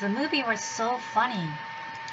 The movie was so funny.